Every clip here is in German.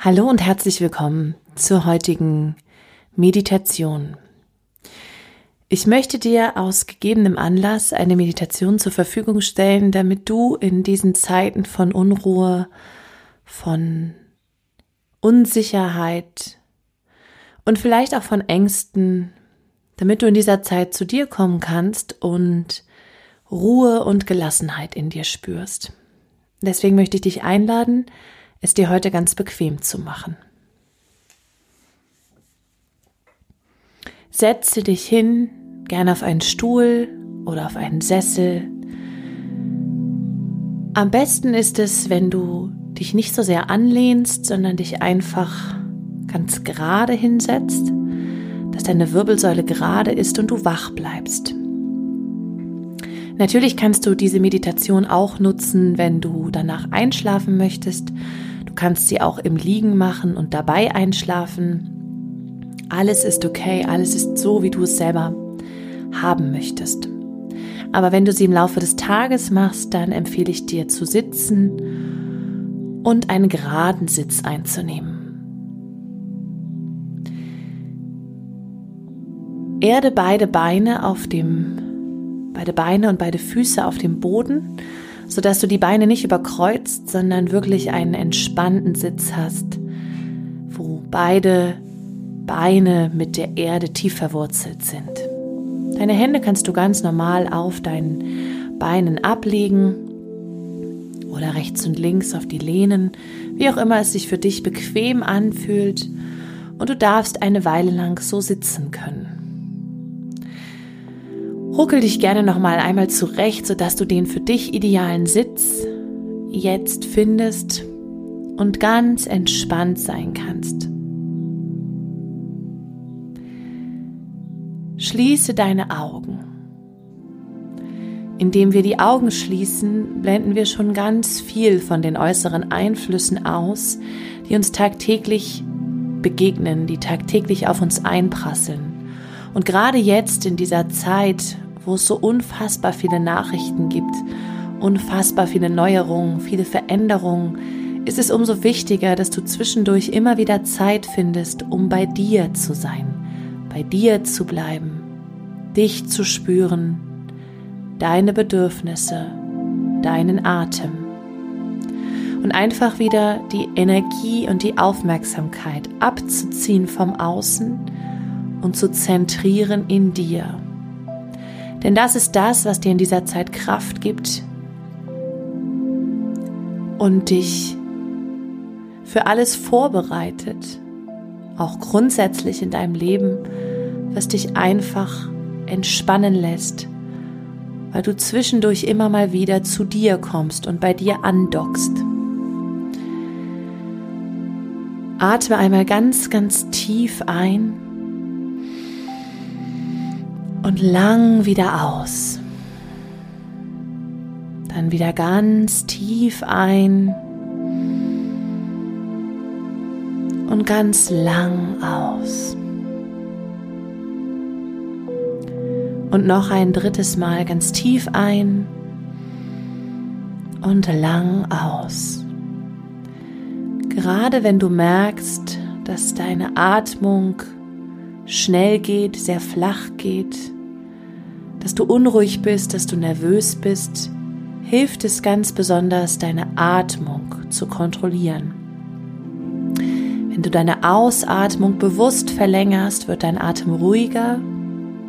Hallo und herzlich willkommen zur heutigen Meditation. Ich möchte dir aus gegebenem Anlass eine Meditation zur Verfügung stellen, damit du in diesen Zeiten von Unruhe, von Unsicherheit und vielleicht auch von Ängsten, damit du in dieser Zeit zu dir kommen kannst und Ruhe und Gelassenheit in dir spürst. Deswegen möchte ich dich einladen, es dir heute ganz bequem zu machen. Setze dich hin, gerne auf einen Stuhl oder auf einen Sessel. Am besten ist es, wenn du dich nicht so sehr anlehnst, sondern dich einfach ganz gerade hinsetzt, dass deine Wirbelsäule gerade ist und du wach bleibst. Natürlich kannst du diese Meditation auch nutzen, wenn du danach einschlafen möchtest kannst sie auch im Liegen machen und dabei einschlafen. Alles ist okay, alles ist so, wie du es selber haben möchtest. Aber wenn du sie im Laufe des Tages machst, dann empfehle ich dir zu sitzen und einen geraden Sitz einzunehmen. Erde beide Beine auf dem, beide Beine und beide Füße auf dem Boden sodass du die Beine nicht überkreuzt, sondern wirklich einen entspannten Sitz hast, wo beide Beine mit der Erde tief verwurzelt sind. Deine Hände kannst du ganz normal auf deinen Beinen ablegen oder rechts und links auf die Lehnen, wie auch immer es sich für dich bequem anfühlt. Und du darfst eine Weile lang so sitzen können. Ruckel dich gerne noch mal einmal zurecht, sodass du den für dich idealen Sitz jetzt findest und ganz entspannt sein kannst. Schließe deine Augen. Indem wir die Augen schließen, blenden wir schon ganz viel von den äußeren Einflüssen aus, die uns tagtäglich begegnen, die tagtäglich auf uns einprasseln. Und gerade jetzt in dieser Zeit, wo es so unfassbar viele Nachrichten gibt, unfassbar viele Neuerungen, viele Veränderungen, ist es umso wichtiger, dass du zwischendurch immer wieder Zeit findest, um bei dir zu sein, bei dir zu bleiben, dich zu spüren, deine Bedürfnisse, deinen Atem und einfach wieder die Energie und die Aufmerksamkeit abzuziehen vom Außen und zu zentrieren in dir. Denn das ist das, was dir in dieser Zeit Kraft gibt und dich für alles vorbereitet, auch grundsätzlich in deinem Leben, was dich einfach entspannen lässt, weil du zwischendurch immer mal wieder zu dir kommst und bei dir andockst. Atme einmal ganz, ganz tief ein und lang wieder aus. Dann wieder ganz tief ein und ganz lang aus. Und noch ein drittes Mal ganz tief ein und lang aus. Gerade wenn du merkst, dass deine Atmung schnell geht, sehr flach geht, dass du unruhig bist, dass du nervös bist, hilft es ganz besonders, deine Atmung zu kontrollieren. Wenn du deine Ausatmung bewusst verlängerst, wird dein Atem ruhiger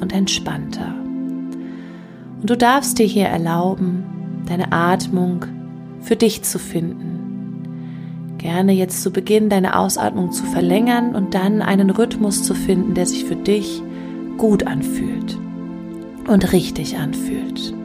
und entspannter. Und du darfst dir hier erlauben, deine Atmung für dich zu finden. Gerne jetzt zu Beginn deine Ausatmung zu verlängern und dann einen Rhythmus zu finden, der sich für dich gut anfühlt und richtig anfühlt.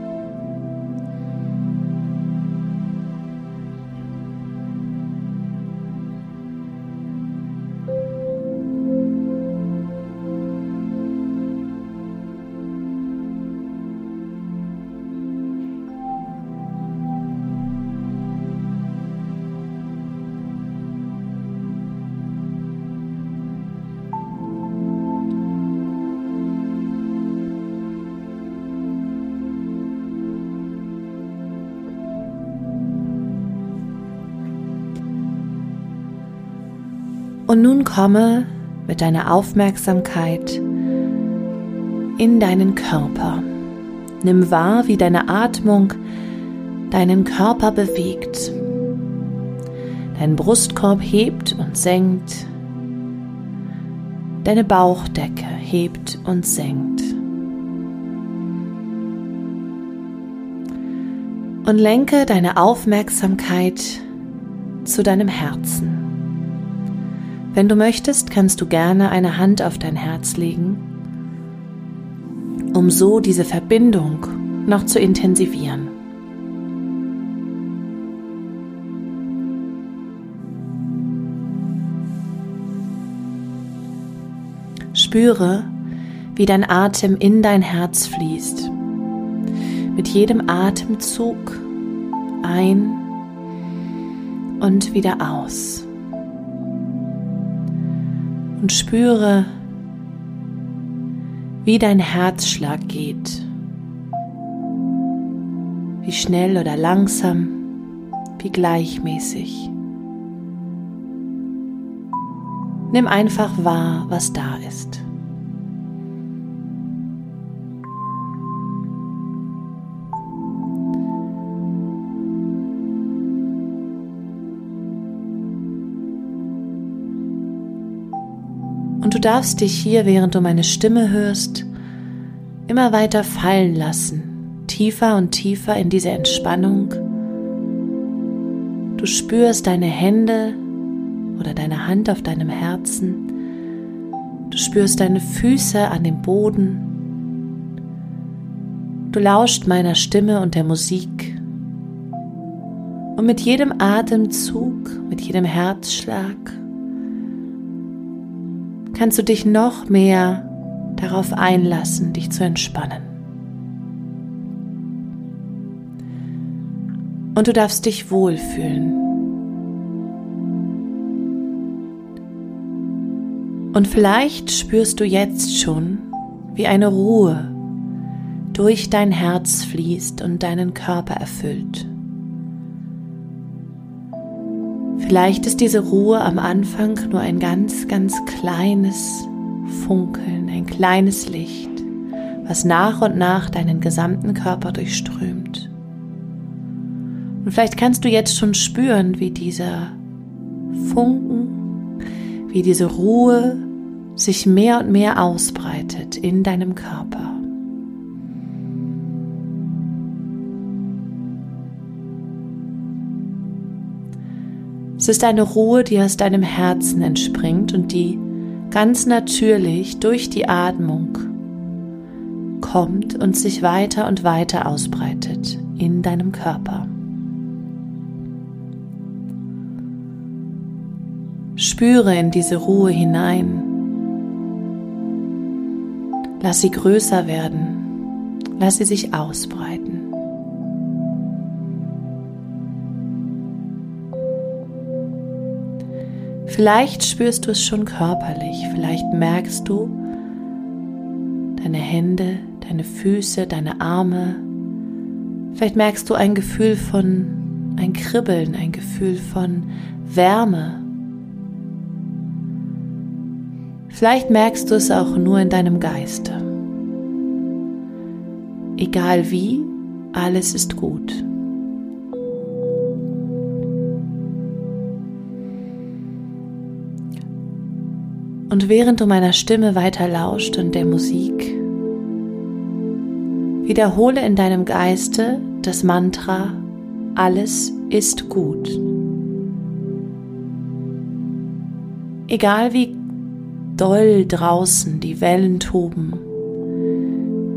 Komme mit deiner Aufmerksamkeit in deinen Körper. Nimm wahr, wie deine Atmung deinen Körper bewegt. Dein Brustkorb hebt und senkt. Deine Bauchdecke hebt und senkt. Und lenke deine Aufmerksamkeit zu deinem Herzen. Wenn du möchtest, kannst du gerne eine Hand auf dein Herz legen, um so diese Verbindung noch zu intensivieren. Spüre, wie dein Atem in dein Herz fließt. Mit jedem Atemzug ein und wieder aus. Und spüre, wie dein Herzschlag geht. Wie schnell oder langsam, wie gleichmäßig. Nimm einfach wahr, was da ist. Darfst dich hier, während du meine Stimme hörst, immer weiter fallen lassen, tiefer und tiefer in diese Entspannung. Du spürst deine Hände oder deine Hand auf deinem Herzen. Du spürst deine Füße an dem Boden. Du lauscht meiner Stimme und der Musik. Und mit jedem Atemzug, mit jedem Herzschlag kannst du dich noch mehr darauf einlassen, dich zu entspannen. Und du darfst dich wohlfühlen. Und vielleicht spürst du jetzt schon, wie eine Ruhe durch dein Herz fließt und deinen Körper erfüllt. Vielleicht ist diese Ruhe am Anfang nur ein ganz, ganz kleines Funkeln, ein kleines Licht, was nach und nach deinen gesamten Körper durchströmt. Und vielleicht kannst du jetzt schon spüren, wie dieser Funken, wie diese Ruhe sich mehr und mehr ausbreitet in deinem Körper. Es ist eine Ruhe, die aus deinem Herzen entspringt und die ganz natürlich durch die Atmung kommt und sich weiter und weiter ausbreitet in deinem Körper. Spüre in diese Ruhe hinein. Lass sie größer werden. Lass sie sich ausbreiten. Vielleicht spürst du es schon körperlich, vielleicht merkst du deine Hände, deine Füße, deine Arme. Vielleicht merkst du ein Gefühl von, ein Kribbeln, ein Gefühl von Wärme. Vielleicht merkst du es auch nur in deinem Geiste. Egal wie, alles ist gut. Und während du meiner Stimme weiter lauscht und der Musik, wiederhole in deinem Geiste das Mantra, alles ist gut. Egal wie doll draußen die Wellen toben,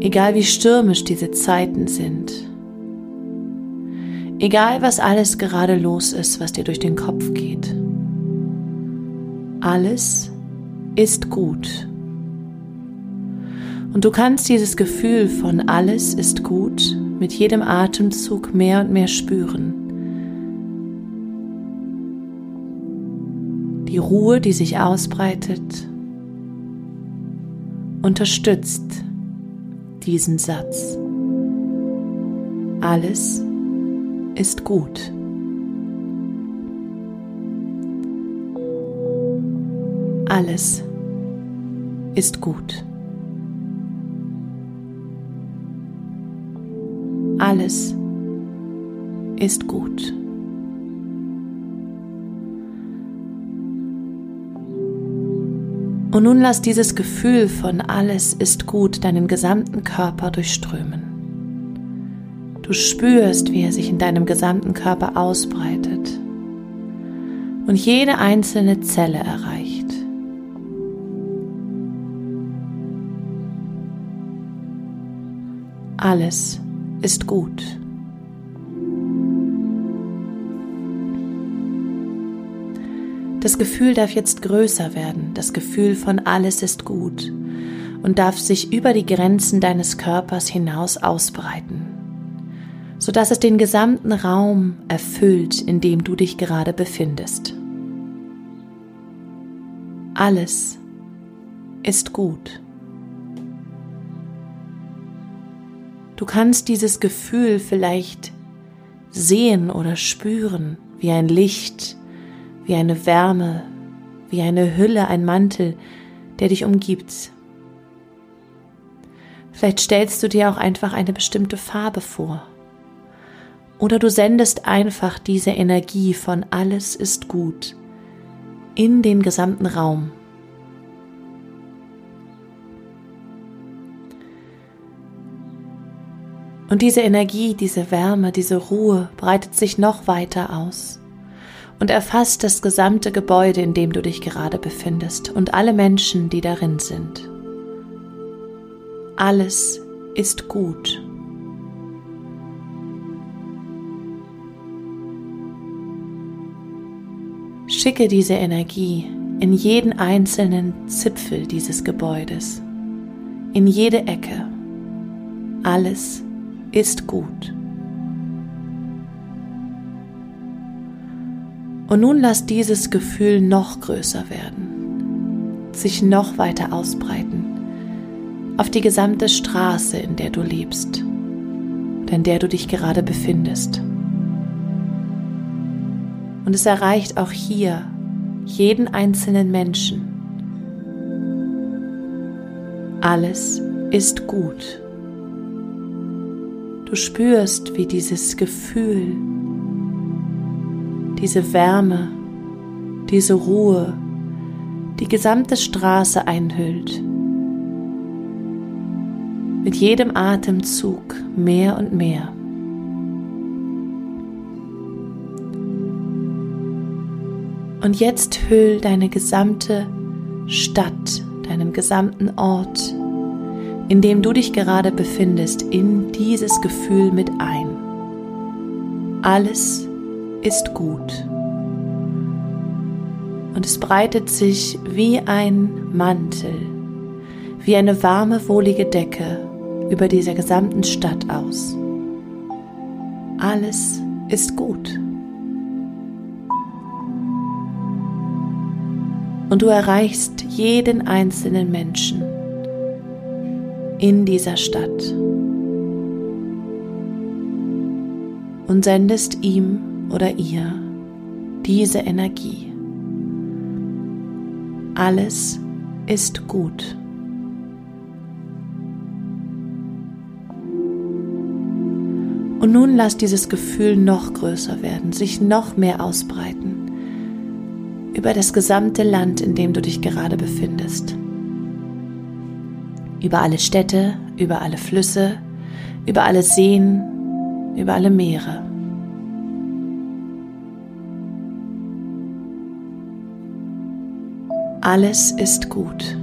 egal wie stürmisch diese Zeiten sind, egal was alles gerade los ist, was dir durch den Kopf geht, alles ist gut. Und du kannst dieses Gefühl von alles ist gut mit jedem Atemzug mehr und mehr spüren. Die Ruhe, die sich ausbreitet, unterstützt diesen Satz. Alles ist gut. Alles ist gut. Alles ist gut. Und nun lass dieses Gefühl von alles ist gut deinen gesamten Körper durchströmen. Du spürst, wie er sich in deinem gesamten Körper ausbreitet und jede einzelne Zelle erreicht. Alles ist gut. Das Gefühl darf jetzt größer werden, das Gefühl von alles ist gut und darf sich über die Grenzen deines Körpers hinaus ausbreiten, sodass es den gesamten Raum erfüllt, in dem du dich gerade befindest. Alles ist gut. Du kannst dieses Gefühl vielleicht sehen oder spüren wie ein Licht, wie eine Wärme, wie eine Hülle, ein Mantel, der dich umgibt. Vielleicht stellst du dir auch einfach eine bestimmte Farbe vor. Oder du sendest einfach diese Energie von alles ist gut in den gesamten Raum. Und diese Energie, diese Wärme, diese Ruhe breitet sich noch weiter aus und erfasst das gesamte Gebäude, in dem du dich gerade befindest und alle Menschen, die darin sind. Alles ist gut. Schicke diese Energie in jeden einzelnen Zipfel dieses Gebäudes, in jede Ecke. Alles ist gut. Und nun lass dieses Gefühl noch größer werden, sich noch weiter ausbreiten, auf die gesamte Straße, in der du lebst und in der du dich gerade befindest. Und es erreicht auch hier jeden einzelnen Menschen. Alles ist gut. Du spürst, wie dieses Gefühl diese Wärme, diese Ruhe die gesamte Straße einhüllt. Mit jedem Atemzug mehr und mehr. Und jetzt hüll deine gesamte Stadt, deinen gesamten Ort, in dem du dich gerade befindest, in dieses Gefühl mit ein. Alles ist gut. Und es breitet sich wie ein Mantel, wie eine warme, wohlige Decke über dieser gesamten Stadt aus. Alles ist gut. Und du erreichst jeden einzelnen Menschen in dieser Stadt und sendest ihm oder ihr diese Energie. Alles ist gut. Und nun lass dieses Gefühl noch größer werden, sich noch mehr ausbreiten über das gesamte Land, in dem du dich gerade befindest. Über alle Städte, über alle Flüsse, über alle Seen, über alle Meere. Alles ist gut.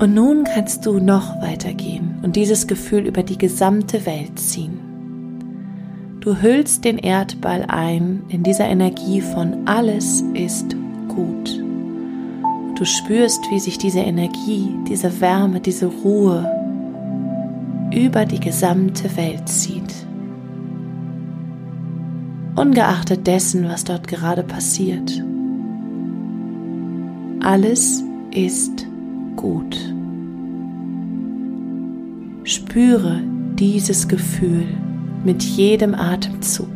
Und nun kannst du noch weitergehen und dieses Gefühl über die gesamte Welt ziehen. Du hüllst den Erdball ein in dieser Energie von alles ist gut. Du spürst, wie sich diese Energie, diese Wärme, diese Ruhe über die gesamte Welt zieht. Ungeachtet dessen, was dort gerade passiert. Alles ist gut. Spüre dieses Gefühl mit jedem Atemzug.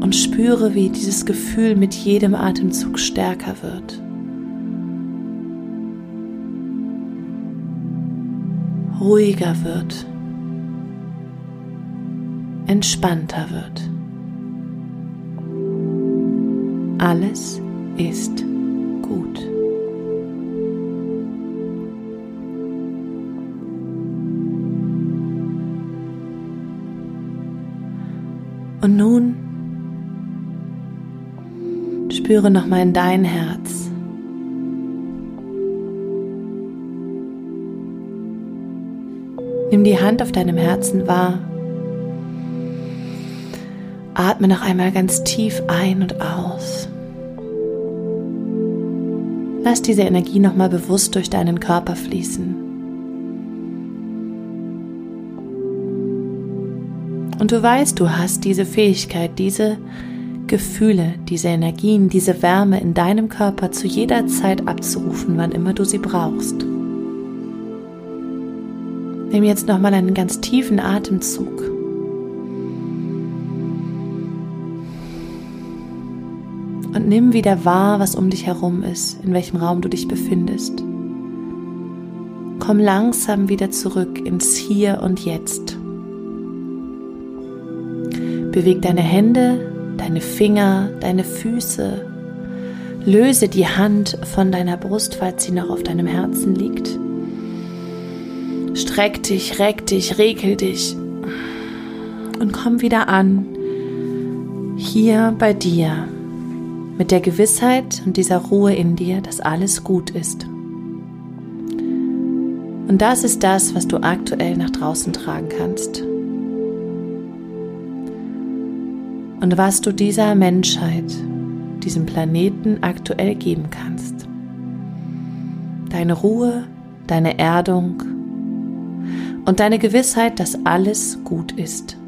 Und spüre, wie dieses Gefühl mit jedem Atemzug stärker wird. Ruhiger wird. Entspannter wird. Alles ist gut. Und nun spüre nochmal in dein Herz. Nimm die Hand auf deinem Herzen wahr. Atme noch einmal ganz tief ein und aus. Lass diese Energie nochmal bewusst durch deinen Körper fließen. Und du weißt, du hast diese Fähigkeit, diese Gefühle, diese Energien, diese Wärme in deinem Körper zu jeder Zeit abzurufen, wann immer du sie brauchst. Nimm jetzt nochmal einen ganz tiefen Atemzug. Und nimm wieder wahr, was um dich herum ist, in welchem Raum du dich befindest. Komm langsam wieder zurück ins Hier und Jetzt. Beweg deine Hände, deine Finger, deine Füße. Löse die Hand von deiner Brust, falls sie noch auf deinem Herzen liegt. Streck dich, reck dich, regel dich und komm wieder an, hier bei dir, mit der Gewissheit und dieser Ruhe in dir, dass alles gut ist. Und das ist das, was du aktuell nach draußen tragen kannst. und was du dieser Menschheit, diesem Planeten aktuell geben kannst. Deine Ruhe, deine Erdung und deine Gewissheit, dass alles gut ist.